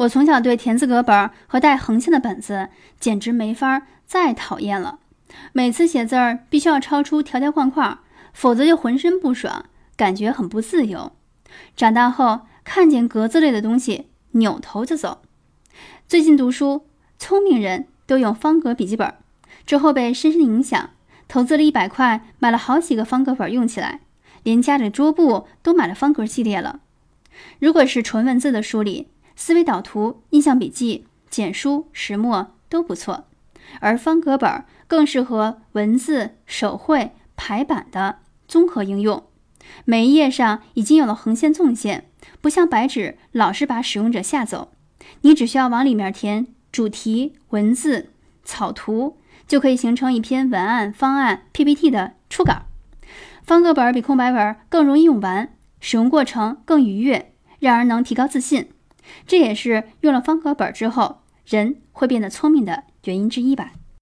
我从小对田字格本和带横线的本子简直没法再讨厌了。每次写字儿必须要超出条条框框，否则就浑身不爽，感觉很不自由。长大后看见格子类的东西，扭头就走。最近读书，聪明人都用方格笔记本，之后被深深影响，投资了一百块买了好几个方格本用起来，连家里桌布都买了方格系列了。如果是纯文字的梳理。思维导图、印象笔记、简书、石墨都不错，而方格本更适合文字、手绘、排版的综合应用。每一页上已经有了横线、纵线，不像白纸老是把使用者吓走。你只需要往里面填主题、文字、草图，就可以形成一篇文案、方案、PPT 的初稿。方格本比空白本更容易用完，使用过程更愉悦，让人能提高自信。这也是用了方格本之后，人会变得聪明的原因之一吧。